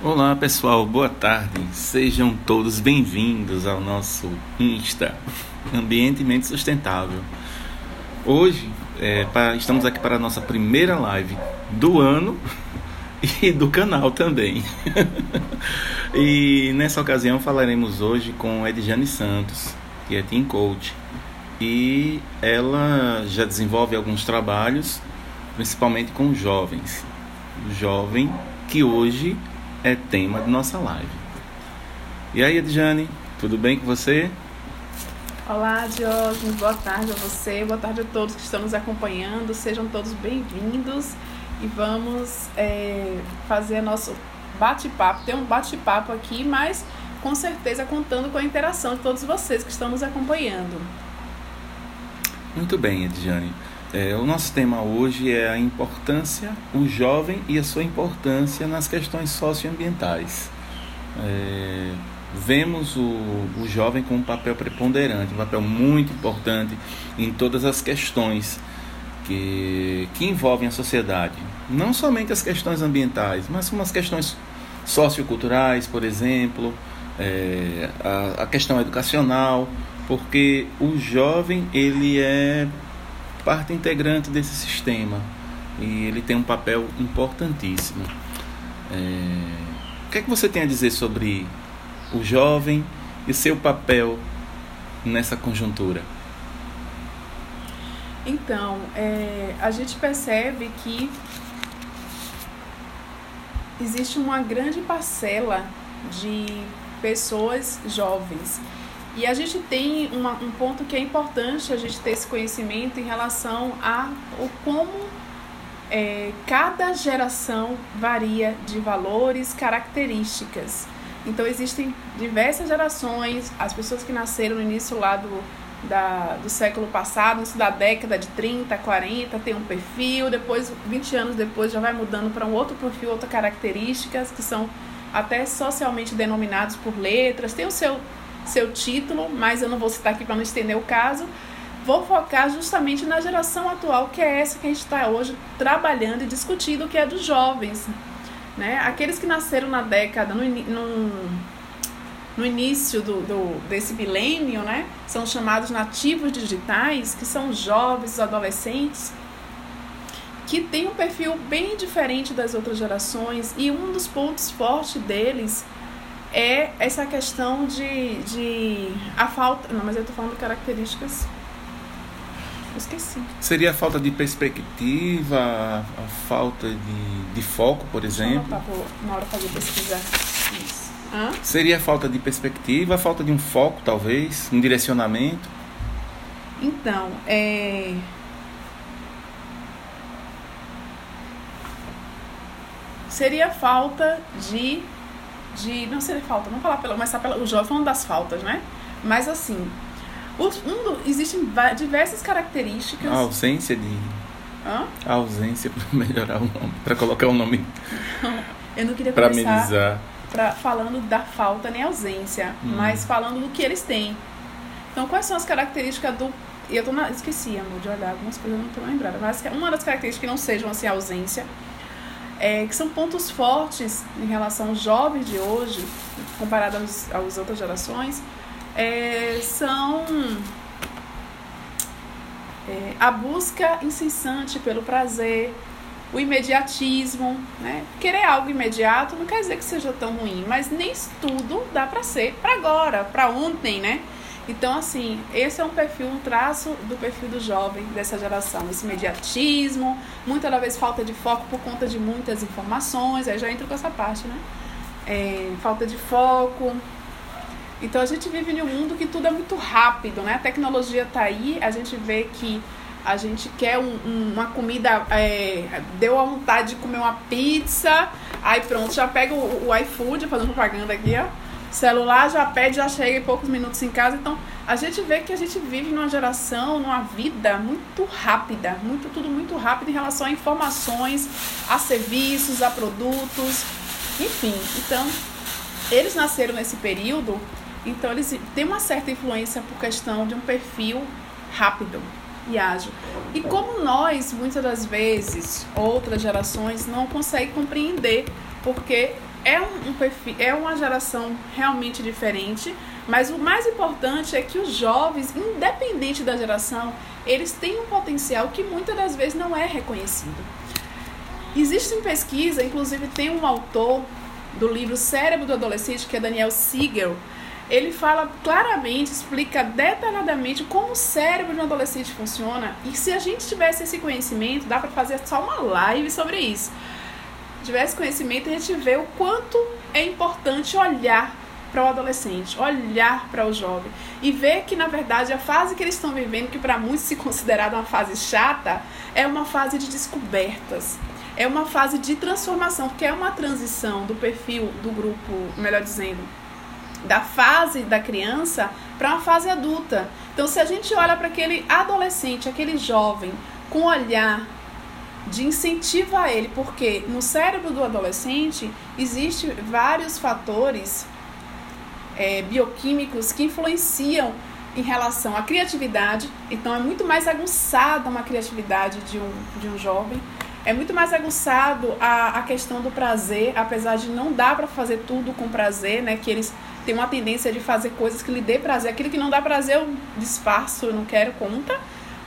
Olá pessoal, boa tarde. Sejam todos bem-vindos ao nosso Insta, Ambientemente Sustentável. Hoje é, estamos aqui para a nossa primeira live do ano e do canal também. e nessa ocasião falaremos hoje com Edjane Santos, que é Team Coach. E ela já desenvolve alguns trabalhos, principalmente com jovens. Jovem que hoje é tema de nossa live. E aí, Edjane, tudo bem com você? Olá, Diógenes, boa tarde a você, boa tarde a todos que estão nos acompanhando, sejam todos bem-vindos e vamos é, fazer nosso bate-papo. Tem um bate-papo aqui, mas com certeza contando com a interação de todos vocês que estão nos acompanhando. Muito bem, Edjane. É, o nosso tema hoje é a importância, o jovem e a sua importância nas questões socioambientais. É, vemos o, o jovem com um papel preponderante, um papel muito importante em todas as questões que, que envolvem a sociedade. Não somente as questões ambientais, mas como as questões socioculturais, por exemplo, é, a, a questão educacional, porque o jovem ele é parte integrante desse sistema e ele tem um papel importantíssimo. É... O que é que você tem a dizer sobre o jovem e seu papel nessa conjuntura? Então, é, a gente percebe que existe uma grande parcela de pessoas jovens e a gente tem uma, um ponto que é importante a gente ter esse conhecimento em relação a o como é, cada geração varia de valores, características. Então existem diversas gerações, as pessoas que nasceram no início lá do, da, do século passado, início da década de 30, 40, tem um perfil, depois, 20 anos depois, já vai mudando para um outro perfil, outras características que são até socialmente denominados por letras, tem o seu seu título, mas eu não vou citar aqui para não estender o caso. Vou focar justamente na geração atual, que é essa que a gente está hoje trabalhando e discutindo, que é dos jovens. Né? Aqueles que nasceram na década, no, no, no início do, do, desse milênio, né? são chamados nativos digitais, que são jovens, adolescentes, que têm um perfil bem diferente das outras gerações, e um dos pontos fortes deles é essa questão de, de a falta. Não, mas eu tô falando de características. Eu esqueci. Seria a falta de perspectiva, a falta de, de foco, por exemplo? Deixa eu na hora fazer pesquisar. Isso. Hã? Seria a falta de perspectiva, a falta de um foco, talvez, um direcionamento? Então, é. Seria falta de de. Não seria falta, não falar pela. Começar pela. O jovem falando das faltas, né? Mas assim. Os, um, existem diversas características. A ausência de. Hã? A ausência para melhorar o nome. Para colocar o nome. Eu não queria pra começar amenizar. Pra, falando da falta nem ausência, hum. mas falando do que eles têm. Então, quais são as características do. Eu tô na, esqueci, amor, de olhar algumas coisas, eu não tô lembrada. Mas uma das características que não sejam assim, ausência é, que são pontos fortes em relação aos jovens de hoje, comparado às, às outras gerações, é, são é, a busca incessante pelo prazer, o imediatismo, né? Querer algo imediato não quer dizer que seja tão ruim, mas nem tudo dá para ser para agora, para ontem, né? Então, assim, esse é um perfil, um traço do perfil do jovem dessa geração. Esse imediatismo, muitas vezes falta de foco por conta de muitas informações, aí já entra com essa parte, né? É, falta de foco. Então, a gente vive em um mundo que tudo é muito rápido, né? A tecnologia está aí, a gente vê que a gente quer um, um, uma comida, é, deu a vontade de comer uma pizza, aí pronto, já pega o, o iFood, fazendo propaganda aqui, ó celular já pede, já chega em poucos minutos em casa. Então, a gente vê que a gente vive numa geração, numa vida muito rápida, muito tudo muito rápido em relação a informações, a serviços, a produtos, enfim. Então, eles nasceram nesse período, então eles têm uma certa influência por questão de um perfil rápido e ágil. E como nós, muitas das vezes, outras gerações não conseguem compreender porque é um, um perfil, é uma geração realmente diferente, mas o mais importante é que os jovens, independente da geração, eles têm um potencial que muitas das vezes não é reconhecido. Existem pesquisas, inclusive tem um autor do livro Cérebro do Adolescente, que é Daniel Siegel, ele fala claramente, explica detalhadamente como o cérebro de um adolescente funciona. E se a gente tivesse esse conhecimento, dá para fazer só uma live sobre isso. Tivesse conhecimento, a gente vê o quanto é importante olhar para o adolescente, olhar para o jovem e ver que na verdade a fase que eles estão vivendo, que para muitos se considerada uma fase chata, é uma fase de descobertas. É uma fase de transformação, que é uma transição do perfil do grupo, melhor dizendo, da fase da criança para uma fase adulta. Então, se a gente olha para aquele adolescente, aquele jovem, com olhar de incentivo a ele, porque no cérebro do adolescente existe vários fatores é, bioquímicos que influenciam em relação à criatividade. Então, é muito mais aguçada uma criatividade de um, de um jovem. É muito mais aguçado a, a questão do prazer, apesar de não dar para fazer tudo com prazer, né? Que eles tem uma tendência de fazer coisas que lhe dê prazer. Aquilo que não dá prazer eu disfarço, eu não quero conta.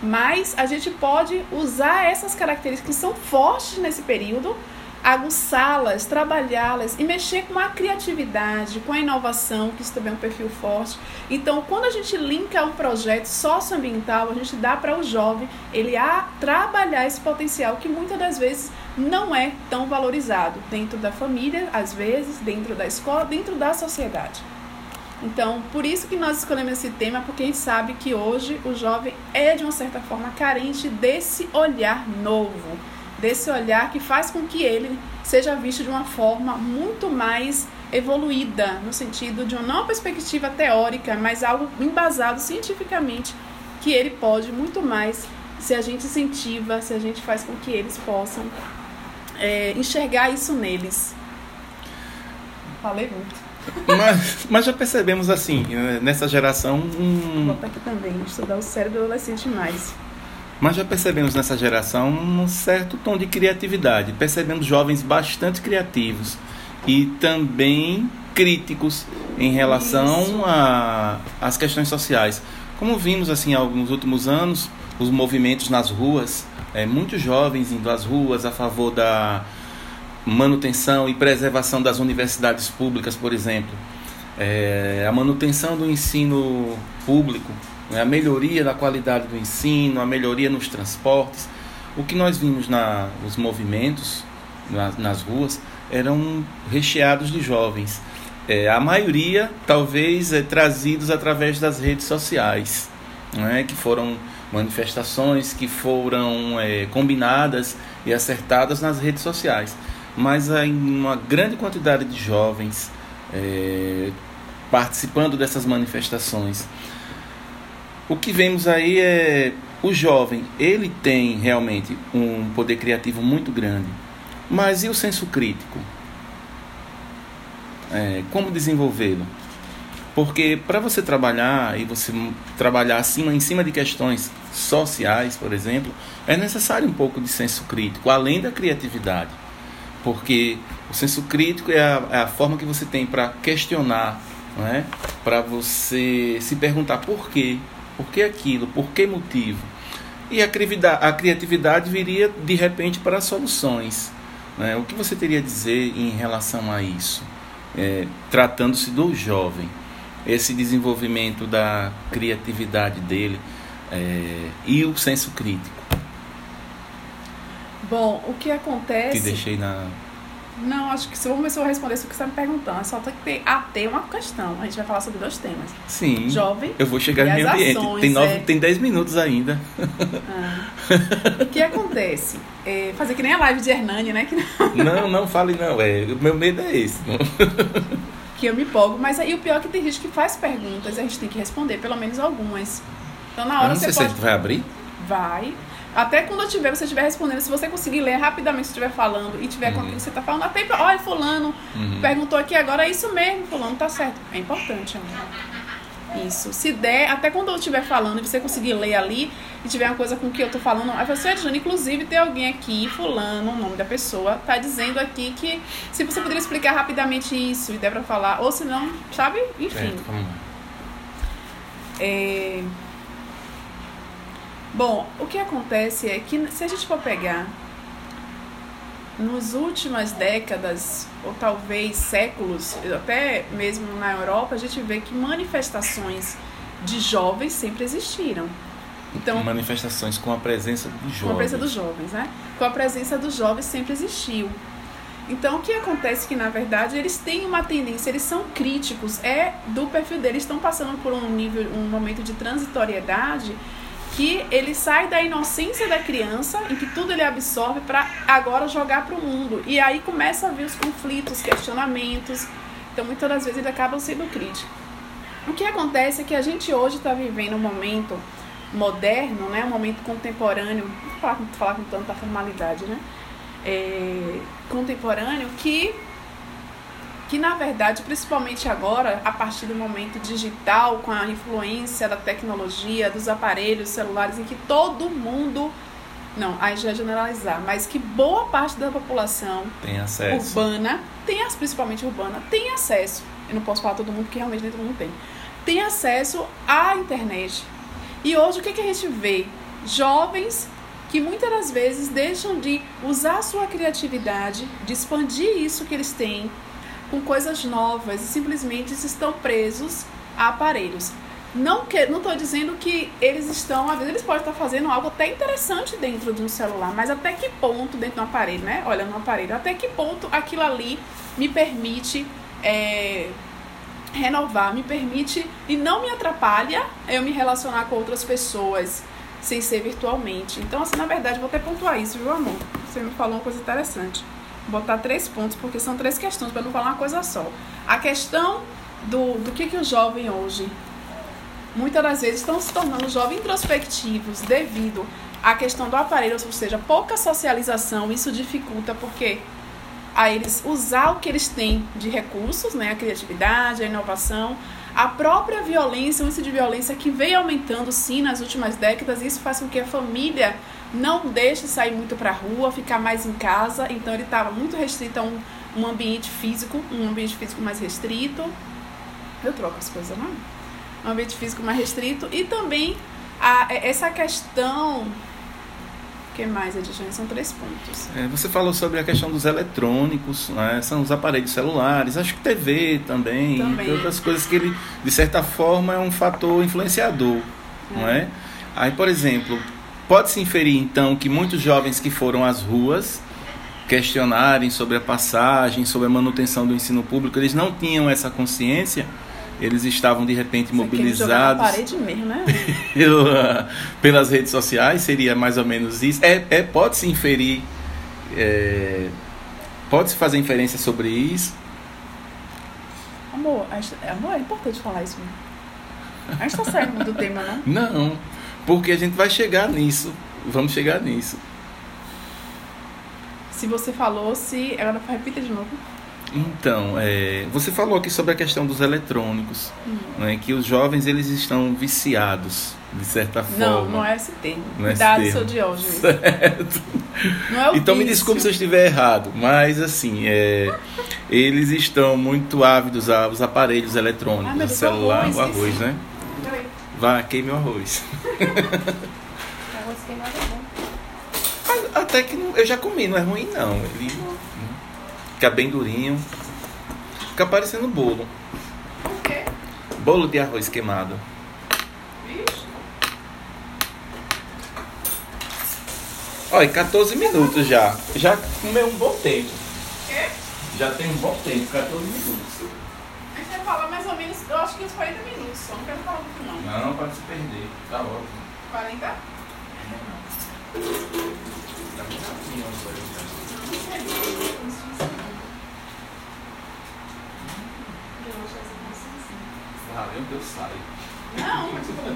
Mas a gente pode usar essas características que são fortes nesse período, aguçá-las, trabalhá-las e mexer com a criatividade, com a inovação, que isso também é um perfil forte. Então, quando a gente linka um projeto socioambiental, a gente dá para o jovem ele a trabalhar esse potencial que muitas das vezes não é tão valorizado dentro da família, às vezes, dentro da escola, dentro da sociedade. Então, por isso que nós escolhemos esse tema, porque a gente sabe que hoje o jovem é, de uma certa forma, carente desse olhar novo, desse olhar que faz com que ele seja visto de uma forma muito mais evoluída, no sentido de uma não perspectiva teórica, mas algo embasado cientificamente, que ele pode muito mais se a gente incentiva, se a gente faz com que eles possam é, enxergar isso neles. Falei muito. Mas, mas já percebemos assim, nessa geração. Um... Vou botar aqui também, estudar o cérebro do adolescente mais. Mas já percebemos nessa geração um certo tom de criatividade. Percebemos jovens bastante criativos e também críticos em relação às questões sociais. Como vimos assim nos últimos anos, os movimentos nas ruas é, muitos jovens indo às ruas a favor da manutenção e preservação das universidades públicas, por exemplo. É, a manutenção do ensino público, né, a melhoria da qualidade do ensino, a melhoria nos transportes. O que nós vimos nos movimentos na, nas ruas eram recheados de jovens. É, a maioria, talvez, é, trazidos através das redes sociais, né, que foram manifestações que foram é, combinadas e acertadas nas redes sociais. Mas há uma grande quantidade de jovens é, participando dessas manifestações. O que vemos aí é o jovem, ele tem realmente um poder criativo muito grande. Mas e o senso crítico? É, como desenvolvê-lo? Porque para você trabalhar e você trabalhar acima, em cima de questões sociais, por exemplo, é necessário um pouco de senso crítico, além da criatividade. Porque o senso crítico é a, é a forma que você tem para questionar, não é? para você se perguntar por quê, por que aquilo, por que motivo. E a criatividade, a criatividade viria de repente para soluções. Né? O que você teria a dizer em relação a isso? É, Tratando-se do jovem esse desenvolvimento da criatividade dele é, e o senso crítico. Bom, o que acontece. Te deixei na. Não, acho que se vamos ver se eu responder isso que você está me perguntando. É só tem que ter, ah, ter uma questão. A gente vai falar sobre dois temas. Sim. Jovem. Eu vou chegar no meu ambiente. Ações, tem, nove, é... tem dez minutos ainda. Ah. o que acontece? É fazer que nem a live de Hernani, né? Que não... não, não fale não. É, o meu medo é esse. que eu me empolgo. Mas aí o pior é que tem gente que faz perguntas e a gente tem que responder pelo menos algumas. Então na hora eu não você sei pode... se vai abrir. Vai. Até quando eu tiver, você estiver respondendo, se você conseguir ler rapidamente, se estiver falando e tiver uhum. com o que você está falando, até olha, fulano uhum. perguntou aqui agora, é isso mesmo, fulano, tá certo. É importante, amor. isso. Se der, até quando eu estiver falando e você conseguir ler ali e tiver uma coisa com que eu tô falando, aí você, Jane, inclusive tem alguém aqui, fulano, o nome da pessoa, tá dizendo aqui que se você poderia explicar rapidamente isso e der pra falar, ou se não, sabe? Enfim. É... Bom, o que acontece é que se a gente for pegar nos últimas décadas, ou talvez séculos, até mesmo na Europa, a gente vê que manifestações de jovens sempre existiram. Então, manifestações com a presença dos jovens. Com a presença dos jovens, né? Com a presença dos jovens sempre existiu. Então, o que acontece é que, na verdade, eles têm uma tendência, eles são críticos, é do perfil deles, estão passando por um nível, um momento de transitoriedade que ele sai da inocência da criança, em que tudo ele absorve, para agora jogar para o mundo. E aí começa a vir os conflitos, questionamentos. Então, muitas das vezes, ele acaba sendo crítico. O que acontece é que a gente hoje está vivendo um momento moderno, né, um momento contemporâneo, não falar, falar com tanta formalidade, né, é, contemporâneo, que que na verdade, principalmente agora, a partir do momento digital, com a influência da tecnologia, dos aparelhos celulares, em que todo mundo, não, aí já é generalizar, mas que boa parte da população tem acesso. urbana, tem, principalmente urbana, tem acesso. Eu não posso falar todo mundo, porque realmente nem todo mundo tem. Tem acesso à internet. E hoje o que, que a gente vê? Jovens que muitas das vezes deixam de usar sua criatividade, de expandir isso que eles têm, com coisas novas e simplesmente estão presos a aparelhos. Não que, não estou dizendo que eles estão, às vezes eles podem estar fazendo algo até interessante dentro de um celular, mas até que ponto dentro de um aparelho, né? Olha, no aparelho, até que ponto aquilo ali me permite é, renovar, me permite e não me atrapalha eu me relacionar com outras pessoas sem ser virtualmente. Então, assim, na verdade, vou até pontuar isso, viu, amor? Você me falou uma coisa interessante botar três pontos, porque são três questões, para não falar uma coisa só. A questão do, do que, que o jovem hoje, muitas das vezes, estão se tornando jovens introspectivos devido à questão do aparelho, ou seja, pouca socialização, isso dificulta porque a eles usar o que eles têm de recursos, né, a criatividade, a inovação, a própria violência, o índice de violência que veio aumentando sim nas últimas décadas, isso faz com que a família não deixe sair muito para a rua, ficar mais em casa. Então ele estava muito restrito a um, um ambiente físico, um ambiente físico mais restrito. Eu troco as coisas, não? É? Um ambiente físico mais restrito e também a, essa questão o que mais, Edilene? São três pontos. É, você falou sobre a questão dos eletrônicos, né? são os aparelhos celulares, acho que TV também, também. e outras coisas que ele, de certa forma, é um fator influenciador, é. não é? Aí, por exemplo, Pode-se inferir, então, que muitos jovens que foram às ruas questionarem sobre a passagem, sobre a manutenção do ensino público, eles não tinham essa consciência, eles estavam de repente mobilizados. parede mesmo, né? pelas redes sociais, seria mais ou menos isso. É, é pode-se inferir, é, pode-se fazer inferência sobre isso. Amor, amor, é importante falar isso mesmo. A gente está saindo do tema, não? Não. Porque a gente vai chegar nisso. Vamos chegar nisso. Se você falou, se. Agora repita de novo. Então, é, você falou aqui sobre a questão dos eletrônicos, hum. né, que os jovens eles estão viciados, de certa forma. Não, não é esse termo. Não é Cuidado, seu Diógenes. Certo. Não é o então vício. me desculpe se eu estiver errado, mas assim, é, eles estão muito ávidos aos aparelhos eletrônicos, ah, o celular, o arroz, né? Vá, queime o arroz. arroz queimado é bom. Até que eu já comi, não é ruim não. Ele fica bem durinho. Fica parecendo bolo. O quê? Bolo de arroz queimado. Olha, 14 minutos já. Já comeu um bom tempo. Quê? Já tem um bom tempo, 14 minutos. Falar mais ou menos, eu acho que uns 40 minutos só, não quero falar muito não. Não, pode se perder, tá ótimo. 40? Tá muito rapidinho as coisas. Valeu, Deus sai. Não, tipo, eu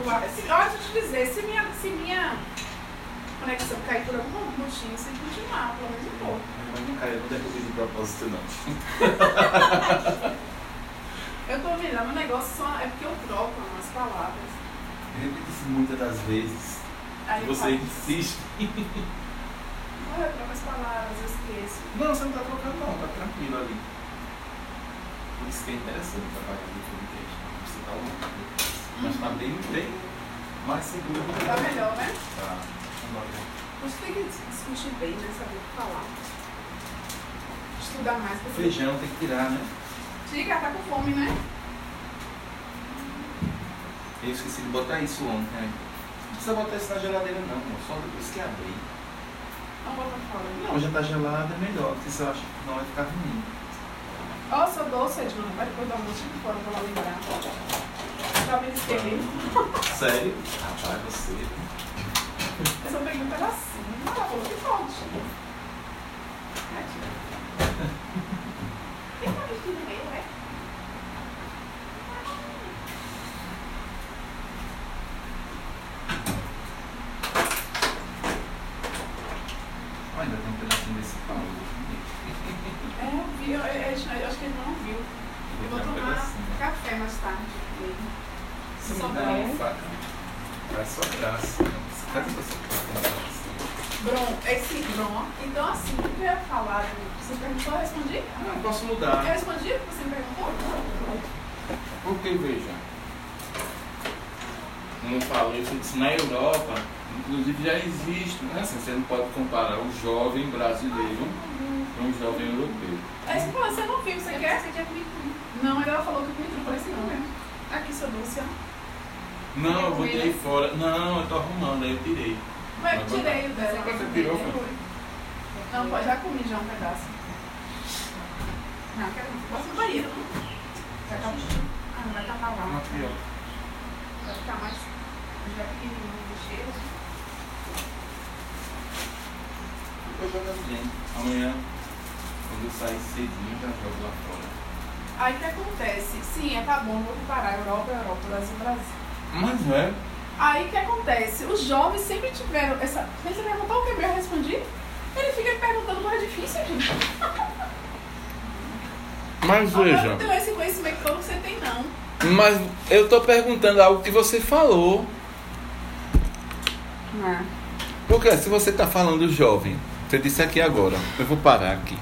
te dizer, se minha, se minha conexão cair por algum motivo, você continuar, pelo menos um pouco. Mas não caiu, não derrubei de propósito, não. Vendo, meu negócio só é porque eu troco umas palavras. Eu repito isso muitas das vezes. Aí Você insiste. "Ah, eu troco as palavras, eu esqueço. Não, você não tá trocando não, tá tranquilo ali. Por isso que é interessante trabalhar no podcast. Você tá louco. Mas tá bem, bem mais seguro. Tá melhor, né? Tá. Você tem que discutir bem, né? Saber o que falar. Estudar mais. Feijão tem que tirar, né? Diga, tá com fome, né? Eu esqueci de botar isso ontem. né? Não precisa botar isso na geladeira não, amor. só depois que abrir. Vamos botar fora. Não, já tá gelado, é melhor, porque você acha que não vai ficar ruim. Ó, seu doce, Edmund. Vai depois dar um monte de fora pra lá lembrar. Talvez esquecer. Sério? Rapaz, você. Eu só peguei um pedacinho. Ah, ela falou que pode. Ai, tira. Tem uma vestido no meio, né? Ó, ainda tem um pedacinho desse pão. É, eu vi. Eu, eu- eu- eu acho que ele não viu. Eu vou Tem um tomar pedacinho. café mais tarde. Você me Só dá pra- uma faca. Faz sua graça. Cadê você? Bron, esse Bron. Então, assim, o que eu ia falar? Você perguntou, eu Não, posso Eu mudar. respondi o que você me perguntou? Porque veja, como eu falei, eu disse, na Europa, inclusive já existe, né? Assim, você não pode comparar o jovem brasileiro com o jovem europeu. Aí você falou, você não viu, você quer? Você quer comigo? Não, mas ela falou que comigo, eu falei assim, não mesmo. Aqui, seu doce, ó. Não, eu botei fora. Não, eu tô arrumando, aí eu tirei. Mas eu tirei o dela. Você tirou, foi? Não, pode, já comi já um pedaço. Não, quero não. Posso ir no banheiro, não? Vai tapar. Ah, não vai tapar lá. Uma pior. Vai ficar mais. Já pequenininho de cheiro. Eu jogando bem. Amanhã, quando eu sair cedinho, já jogo lá fora. Aí o que acontece? Sim, é tá bom, vou comparar Europa, Europa, Brasil, Brasil. Mas é. Aí o que acontece? Os jovens sempre tiveram essa. Você perguntou o que eu respondi? Ele fica perguntando mais difícil, gente. Mas Eu não tenho esse conhecimento todo que você tem, não. Mas eu tô perguntando algo que você falou. Não. Porque se você tá falando jovem, você disse aqui agora, eu vou parar aqui.